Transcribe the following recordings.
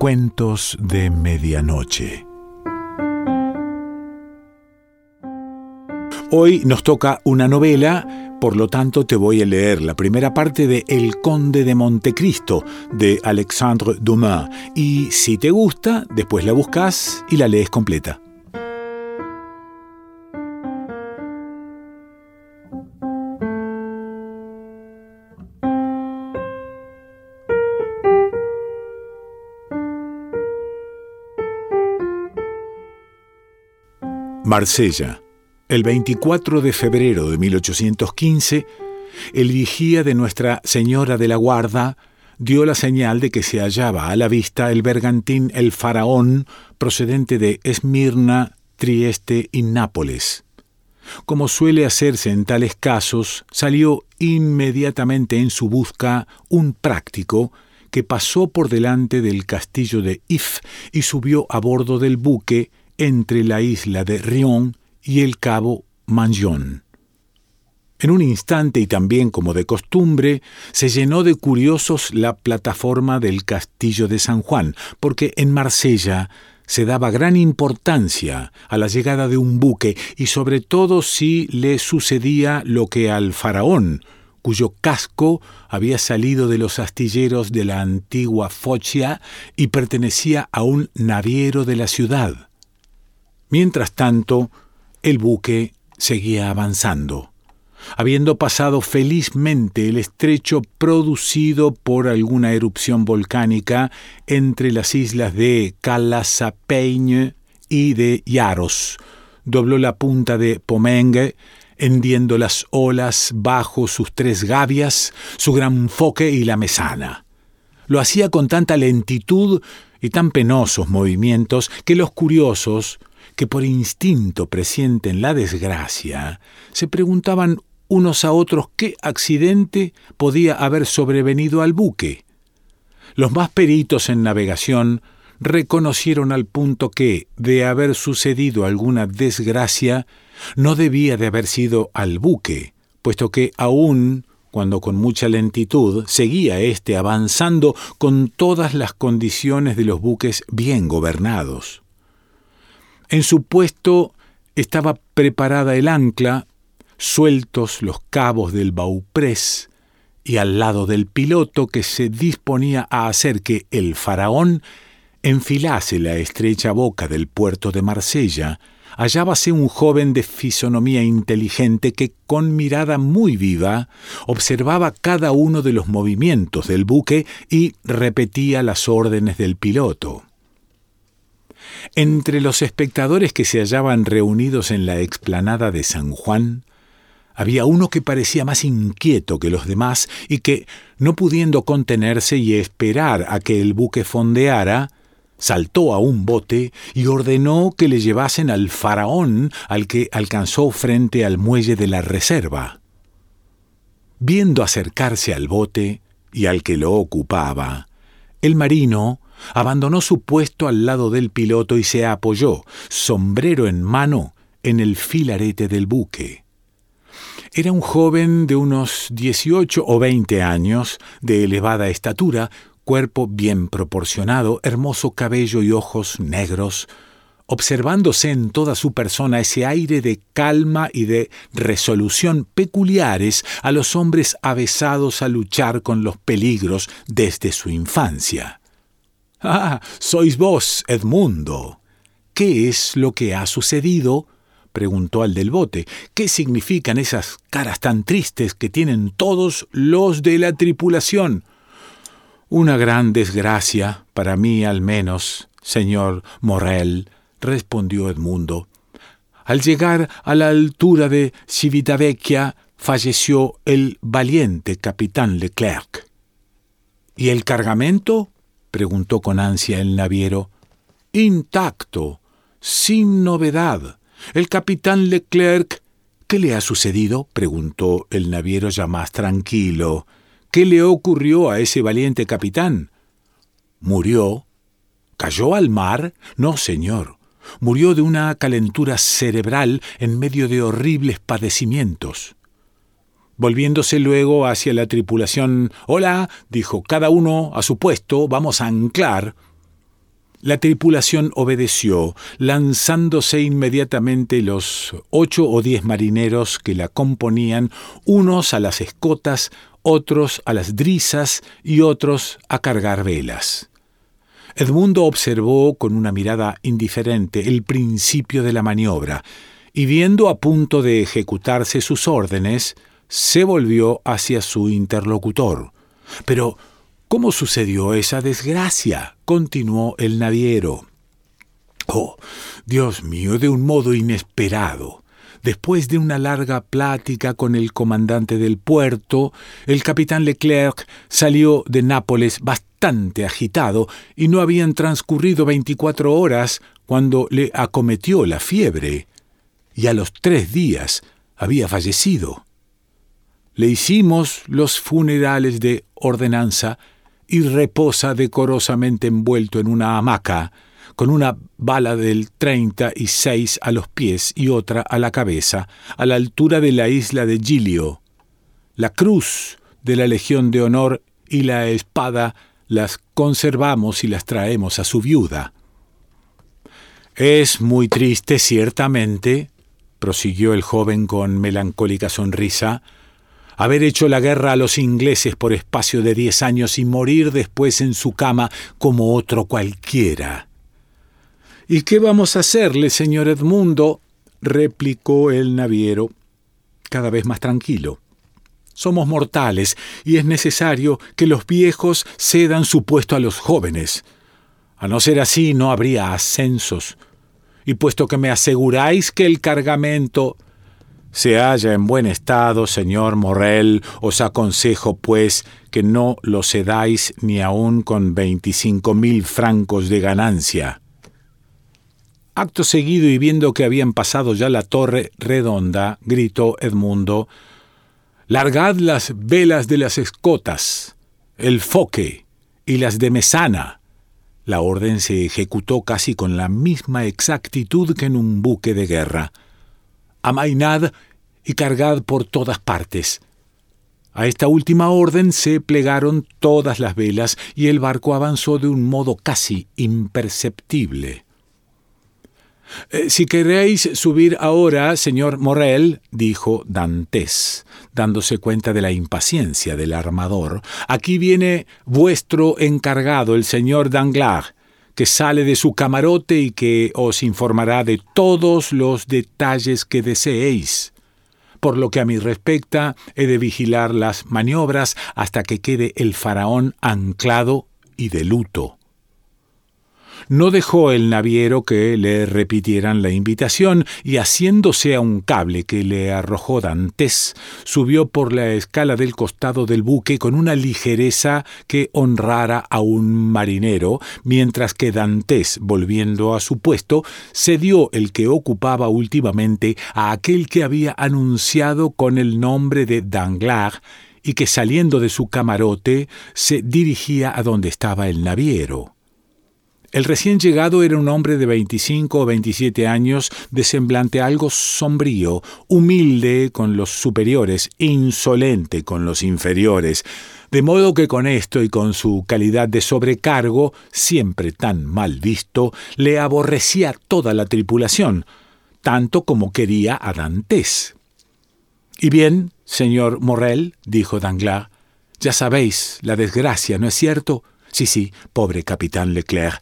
Cuentos de Medianoche. Hoy nos toca una novela, por lo tanto te voy a leer la primera parte de El Conde de Montecristo de Alexandre Dumas y si te gusta, después la buscas y la lees completa. Marsella. El 24 de febrero de 1815, el vigía de Nuestra Señora de la Guarda dio la señal de que se hallaba a la vista el bergantín El Faraón procedente de Esmirna, Trieste y Nápoles. Como suele hacerse en tales casos, salió inmediatamente en su busca un práctico que pasó por delante del castillo de If y subió a bordo del buque entre la isla de Rion y el cabo Manjon. En un instante y también como de costumbre, se llenó de curiosos la plataforma del castillo de San Juan, porque en Marsella se daba gran importancia a la llegada de un buque y sobre todo si le sucedía lo que al faraón, cuyo casco había salido de los astilleros de la antigua Focia y pertenecía a un naviero de la ciudad. Mientras tanto, el buque seguía avanzando, habiendo pasado felizmente el estrecho producido por alguna erupción volcánica entre las islas de Calasapeigne y de Yaros. Dobló la punta de Pomengue, hendiendo las olas bajo sus tres gavias, su gran foque y la mesana. Lo hacía con tanta lentitud y tan penosos movimientos que los curiosos, que por instinto presienten la desgracia, se preguntaban unos a otros qué accidente podía haber sobrevenido al buque. Los más peritos en navegación reconocieron al punto que, de haber sucedido alguna desgracia, no debía de haber sido al buque, puesto que aún cuando con mucha lentitud seguía éste avanzando con todas las condiciones de los buques bien gobernados. En su puesto estaba preparada el ancla, sueltos los cabos del bauprés, y al lado del piloto que se disponía a hacer que el faraón enfilase la estrecha boca del puerto de Marsella, hallábase un joven de fisonomía inteligente que con mirada muy viva observaba cada uno de los movimientos del buque y repetía las órdenes del piloto. Entre los espectadores que se hallaban reunidos en la explanada de San Juan, había uno que parecía más inquieto que los demás y que, no pudiendo contenerse y esperar a que el buque fondeara, saltó a un bote y ordenó que le llevasen al faraón al que alcanzó frente al muelle de la reserva. Viendo acercarse al bote y al que lo ocupaba, el marino abandonó su puesto al lado del piloto y se apoyó, sombrero en mano, en el filarete del buque. Era un joven de unos 18 o 20 años, de elevada estatura, cuerpo bien proporcionado, hermoso cabello y ojos negros, observándose en toda su persona ese aire de calma y de resolución peculiares a los hombres avesados a luchar con los peligros desde su infancia. Ah, sois vos, Edmundo. ¿Qué es lo que ha sucedido? preguntó al del bote. ¿Qué significan esas caras tan tristes que tienen todos los de la tripulación? Una gran desgracia, para mí al menos, señor Morel, respondió Edmundo. Al llegar a la altura de Civitavecchia, falleció el valiente capitán Leclerc. ¿Y el cargamento? Preguntó con ansia el naviero. Intacto, sin novedad. El capitán Leclerc. ¿Qué le ha sucedido? preguntó el naviero ya más tranquilo. ¿Qué le ocurrió a ese valiente capitán? ¿Murió? ¿Cayó al mar? No, señor. Murió de una calentura cerebral en medio de horribles padecimientos. Volviéndose luego hacia la tripulación, Hola, dijo, cada uno a su puesto, vamos a anclar. La tripulación obedeció, lanzándose inmediatamente los ocho o diez marineros que la componían, unos a las escotas, otros a las drisas y otros a cargar velas. Edmundo observó con una mirada indiferente el principio de la maniobra, y viendo a punto de ejecutarse sus órdenes, se volvió hacia su interlocutor. Pero ¿Cómo sucedió esa desgracia? continuó el naviero. Oh, Dios mío, de un modo inesperado. Después de una larga plática con el comandante del puerto, el capitán Leclerc salió de Nápoles bastante agitado y no habían transcurrido veinticuatro horas cuando le acometió la fiebre, y a los tres días había fallecido. Le hicimos los funerales de ordenanza y reposa decorosamente envuelto en una hamaca, con una bala del treinta y seis a los pies y otra a la cabeza, a la altura de la isla de Gilio. La cruz de la Legión de Honor y la espada las conservamos y las traemos a su viuda. Es muy triste, ciertamente, prosiguió el joven con melancólica sonrisa, haber hecho la guerra a los ingleses por espacio de diez años y morir después en su cama como otro cualquiera. ¿Y qué vamos a hacerle, señor Edmundo? replicó el naviero, cada vez más tranquilo. Somos mortales y es necesario que los viejos cedan su puesto a los jóvenes. A no ser así, no habría ascensos. Y puesto que me aseguráis que el cargamento se halla en buen estado, señor Morrel, os aconsejo, pues, que no lo cedáis ni aun con veinticinco mil francos de ganancia. Acto seguido y viendo que habían pasado ya la torre redonda, gritó Edmundo, Largad las velas de las escotas, el foque y las de mesana. La orden se ejecutó casi con la misma exactitud que en un buque de guerra amainad y cargad por todas partes. A esta última orden se plegaron todas las velas y el barco avanzó de un modo casi imperceptible. Eh, si queréis subir ahora, señor Morel, dijo Dantes, dándose cuenta de la impaciencia del armador, aquí viene vuestro encargado, el señor Danglars que sale de su camarote y que os informará de todos los detalles que deseéis. Por lo que a mí respecta, he de vigilar las maniobras hasta que quede el faraón anclado y de luto. No dejó el naviero que le repitieran la invitación y haciéndose a un cable que le arrojó Dantes, subió por la escala del costado del buque con una ligereza que honrara a un marinero, mientras que Dantes, volviendo a su puesto, cedió el que ocupaba últimamente a aquel que había anunciado con el nombre de Danglars y que saliendo de su camarote se dirigía a donde estaba el naviero. El recién llegado era un hombre de 25 o 27 años, de semblante algo sombrío, humilde con los superiores, insolente con los inferiores, de modo que con esto y con su calidad de sobrecargo, siempre tan mal visto, le aborrecía toda la tripulación, tanto como quería a Dantes. Y bien, señor Morrel, dijo Danglars, ya sabéis la desgracia, ¿no es cierto? Sí, sí, pobre capitán Leclerc.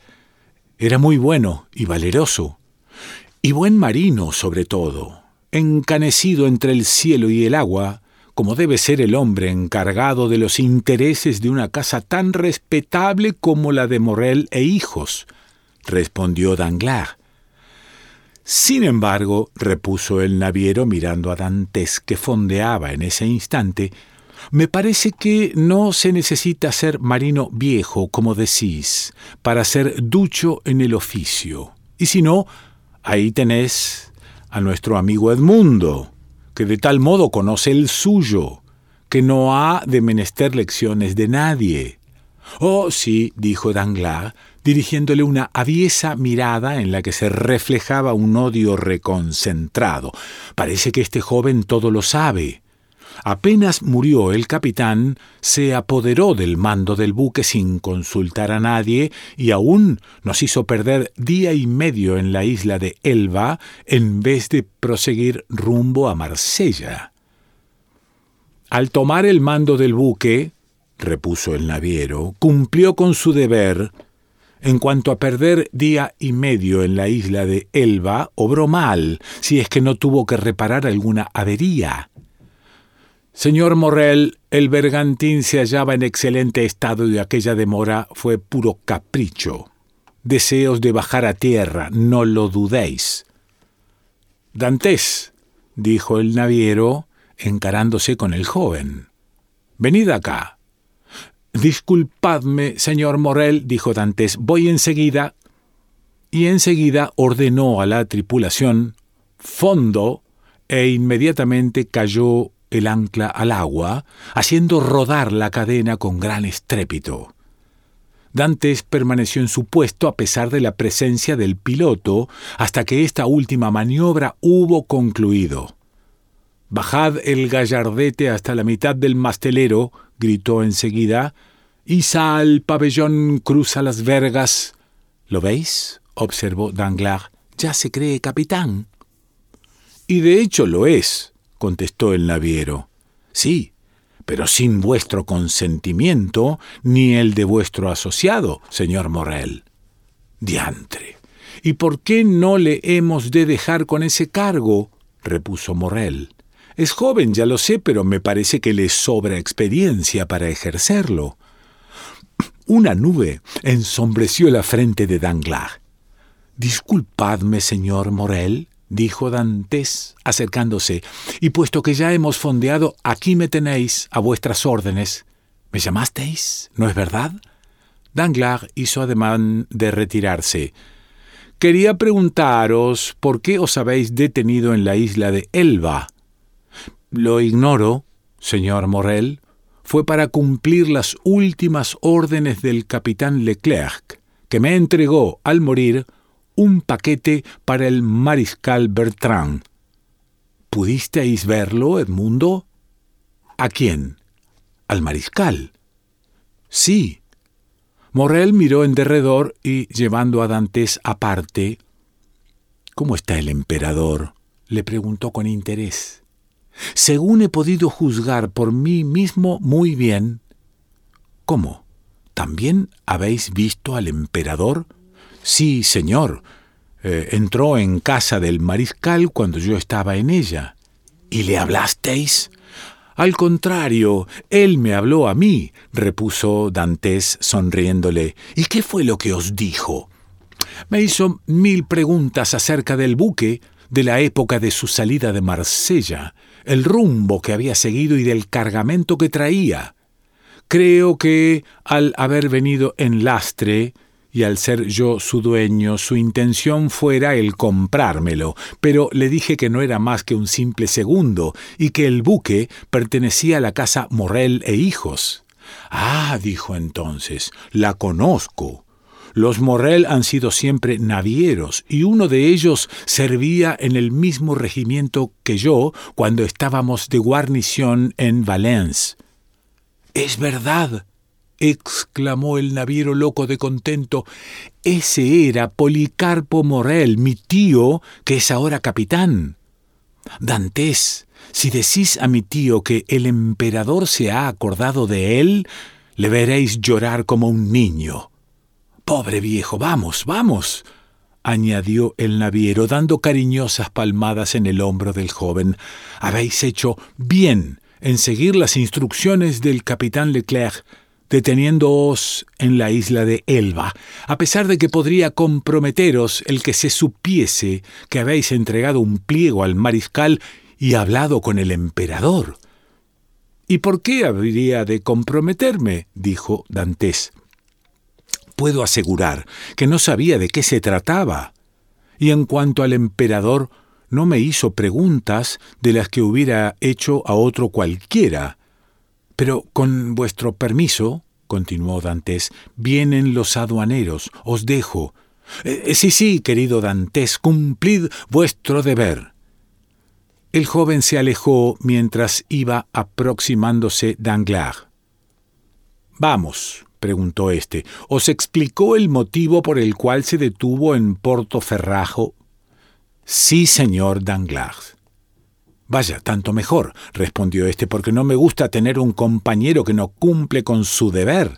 Era muy bueno y valeroso, y buen marino sobre todo, encanecido entre el cielo y el agua, como debe ser el hombre encargado de los intereses de una casa tan respetable como la de Morel e hijos, respondió Danglars. Sin embargo, repuso el naviero mirando a Dantes, que fondeaba en ese instante, me parece que no se necesita ser marino viejo, como decís, para ser ducho en el oficio. Y si no, ahí tenés a nuestro amigo Edmundo, que de tal modo conoce el suyo, que no ha de menester lecciones de nadie. Oh, sí, dijo Danglars, dirigiéndole una aviesa mirada en la que se reflejaba un odio reconcentrado. Parece que este joven todo lo sabe. Apenas murió el capitán, se apoderó del mando del buque sin consultar a nadie y aún nos hizo perder día y medio en la isla de Elba en vez de proseguir rumbo a Marsella. Al tomar el mando del buque, repuso el naviero, cumplió con su deber. En cuanto a perder día y medio en la isla de Elba, obró mal, si es que no tuvo que reparar alguna avería. Señor Morrel, el bergantín se hallaba en excelente estado y aquella demora fue puro capricho. Deseos de bajar a tierra, no lo dudéis. Dantes, dijo el naviero, encarándose con el joven. Venid acá. Disculpadme, señor Morel, dijo Dantes, voy enseguida. Y enseguida ordenó a la tripulación fondo e inmediatamente cayó el ancla al agua, haciendo rodar la cadena con gran estrépito. Dantes permaneció en su puesto a pesar de la presencia del piloto hasta que esta última maniobra hubo concluido. Bajad el gallardete hasta la mitad del mastelero, gritó enseguida, y sal, pabellón cruza las vergas. ¿Lo veis? observó Danglars. Ya se cree capitán. Y de hecho lo es, contestó el naviero. Sí, pero sin vuestro consentimiento ni el de vuestro asociado, señor Morel. Diantre. ¿Y por qué no le hemos de dejar con ese cargo? repuso Morel. Es joven, ya lo sé, pero me parece que le sobra experiencia para ejercerlo. Una nube ensombreció la frente de Danglars. Disculpadme, señor Morel, dijo Dantes, acercándose, y puesto que ya hemos fondeado, aquí me tenéis a vuestras órdenes. ¿Me llamasteis? ¿No es verdad? Danglars hizo ademán de retirarse. Quería preguntaros por qué os habéis detenido en la isla de Elba. Lo ignoro, señor Morel. Fue para cumplir las últimas órdenes del capitán Leclerc, que me entregó, al morir, un paquete para el mariscal Bertrand. ¿Pudisteis verlo, Edmundo? ¿A quién? Al mariscal. Sí. Morrel miró en derredor y, llevando a Dantes aparte, ¿Cómo está el emperador? le preguntó con interés. Según he podido juzgar por mí mismo muy bien. ¿Cómo? ¿También habéis visto al emperador? Sí, señor. Eh, entró en casa del mariscal cuando yo estaba en ella. ¿Y le hablasteis? Al contrario, él me habló a mí, repuso Dantes sonriéndole. ¿Y qué fue lo que os dijo? Me hizo mil preguntas acerca del buque, de la época de su salida de Marsella, el rumbo que había seguido y del cargamento que traía. Creo que, al haber venido en lastre, y al ser yo su dueño, su intención fuera el comprármelo, pero le dije que no era más que un simple segundo, y que el buque pertenecía a la casa Morrel e hijos. Ah, dijo entonces, la conozco. Los Morrel han sido siempre navieros, y uno de ellos servía en el mismo regimiento que yo cuando estábamos de guarnición en Valence. Es verdad, exclamó el naviero loco de contento. Ese era Policarpo Morel, mi tío, que es ahora capitán. Dantes, si decís a mi tío que el emperador se ha acordado de él, le veréis llorar como un niño. Pobre viejo, vamos, vamos, añadió el naviero, dando cariñosas palmadas en el hombro del joven. Habéis hecho bien en seguir las instrucciones del capitán Leclerc deteniéndoos en la isla de Elba, a pesar de que podría comprometeros el que se supiese que habéis entregado un pliego al mariscal y hablado con el emperador. ¿Y por qué habría de comprometerme? dijo Dantes. Puedo asegurar que no sabía de qué se trataba. Y en cuanto al emperador, no me hizo preguntas de las que hubiera hecho a otro cualquiera. Pero con vuestro permiso, continuó Dantes, vienen los aduaneros. Os dejo. Eh, sí, sí, querido Dantes, cumplid vuestro deber. El joven se alejó mientras iba aproximándose Danglars. Vamos, preguntó éste, ¿os explicó el motivo por el cual se detuvo en Portoferrajo? Sí, señor Danglars. Vaya, tanto mejor, respondió éste, porque no me gusta tener un compañero que no cumple con su deber.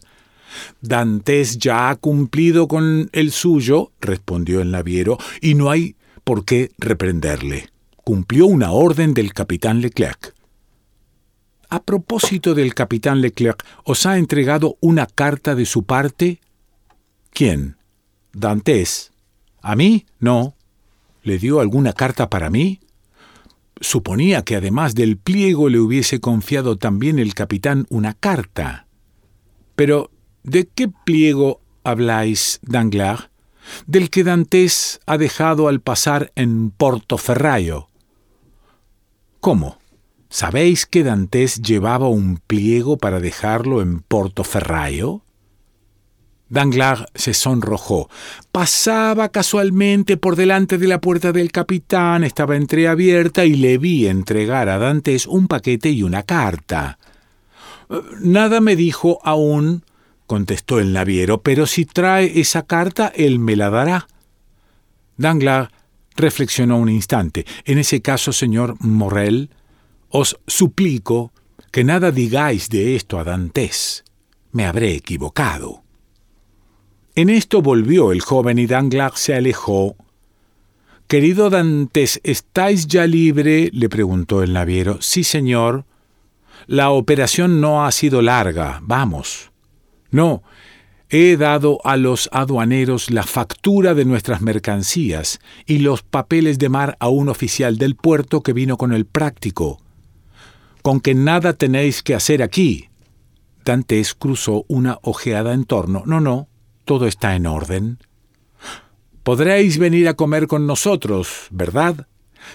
Dantes ya ha cumplido con el suyo, respondió el naviero, y no hay por qué reprenderle. Cumplió una orden del capitán Leclerc. A propósito del capitán Leclerc, ¿os ha entregado una carta de su parte? ¿Quién? Dantes. ¿A mí? No. ¿Le dio alguna carta para mí? Suponía que además del pliego le hubiese confiado también el capitán una carta. Pero, ¿de qué pliego habláis, Danglars? Del que Dantes ha dejado al pasar en Portoferraio. ¿Cómo? ¿Sabéis que Dantes llevaba un pliego para dejarlo en Portoferraio? Danglars se sonrojó. Pasaba casualmente por delante de la puerta del capitán, estaba entreabierta y le vi entregar a Dantes un paquete y una carta. Nada me dijo aún, contestó el naviero, pero si trae esa carta, él me la dará. Danglars reflexionó un instante. En ese caso, señor Morrel, os suplico que nada digáis de esto a Dantes. Me habré equivocado. En esto volvió el joven y Danglars se alejó. Querido Dantes, ¿estáis ya libre? le preguntó el naviero. Sí, señor. La operación no ha sido larga. Vamos. No, he dado a los aduaneros la factura de nuestras mercancías y los papeles de mar a un oficial del puerto que vino con el práctico con que nada tenéis que hacer aquí. Dantes cruzó una ojeada en torno. No, no, todo está en orden. Podréis venir a comer con nosotros, ¿verdad?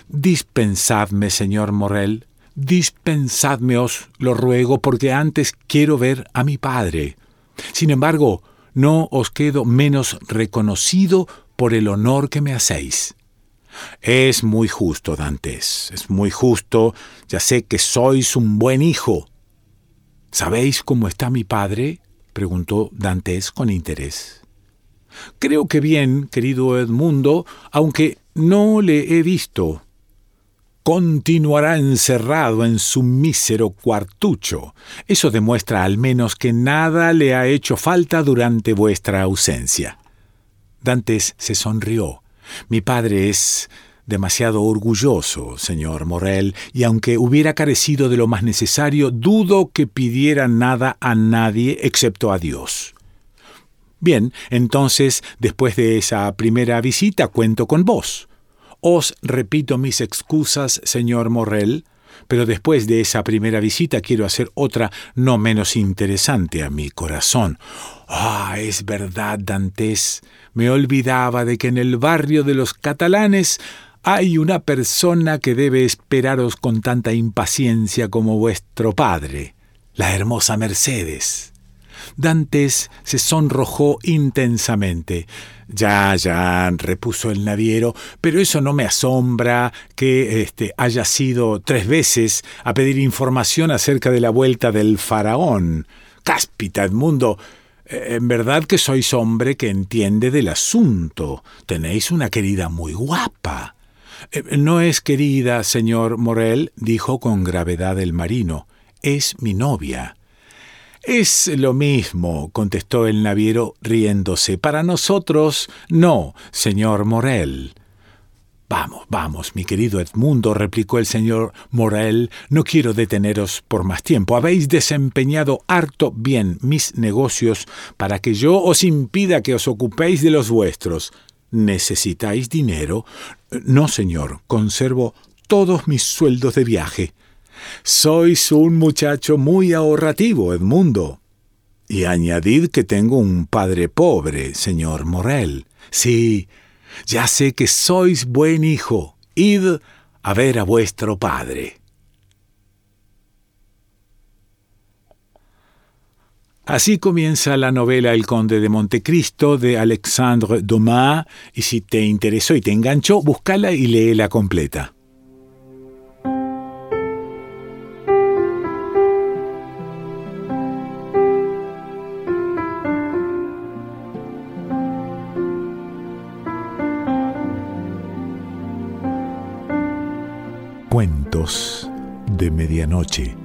Dispensadme, señor Morel, dispensadme os lo ruego, porque antes quiero ver a mi padre. Sin embargo, no os quedo menos reconocido por el honor que me hacéis. Es muy justo, Dantes, es muy justo, ya sé que sois un buen hijo. ¿Sabéis cómo está mi padre? Preguntó Dantes con interés. Creo que bien, querido Edmundo, aunque no le he visto. Continuará encerrado en su mísero cuartucho. Eso demuestra al menos que nada le ha hecho falta durante vuestra ausencia. Dantes se sonrió mi padre es demasiado orgulloso, señor Morel, y aunque hubiera carecido de lo más necesario, dudo que pidiera nada a nadie excepto a Dios. Bien, entonces, después de esa primera visita, cuento con vos. Os repito mis excusas, señor Morel, pero después de esa primera visita quiero hacer otra no menos interesante a mi corazón. Ah, es verdad, Dantes. Me olvidaba de que en el barrio de los catalanes hay una persona que debe esperaros con tanta impaciencia como vuestro padre, la hermosa Mercedes. Dantes se sonrojó intensamente. Ya, ya, repuso el naviero, pero eso no me asombra que este, haya sido tres veces a pedir información acerca de la vuelta del faraón. Cáspita, Edmundo, eh, en verdad que sois hombre que entiende del asunto. Tenéis una querida muy guapa. Eh, no es querida, señor Morel, dijo con gravedad el marino. Es mi novia. Es lo mismo, contestó el naviero riéndose. Para nosotros no, señor Morel. Vamos, vamos, mi querido Edmundo, replicó el señor Morel, no quiero deteneros por más tiempo. Habéis desempeñado harto bien mis negocios para que yo os impida que os ocupéis de los vuestros. ¿Necesitáis dinero? No, señor, conservo todos mis sueldos de viaje. Sois un muchacho muy ahorrativo, Edmundo. Y añadid que tengo un padre pobre, señor Morel. Sí, ya sé que sois buen hijo. Id a ver a vuestro padre. Así comienza la novela El Conde de Montecristo de Alexandre Dumas y si te interesó y te enganchó, búscala y léela completa. Cuentos de Medianoche.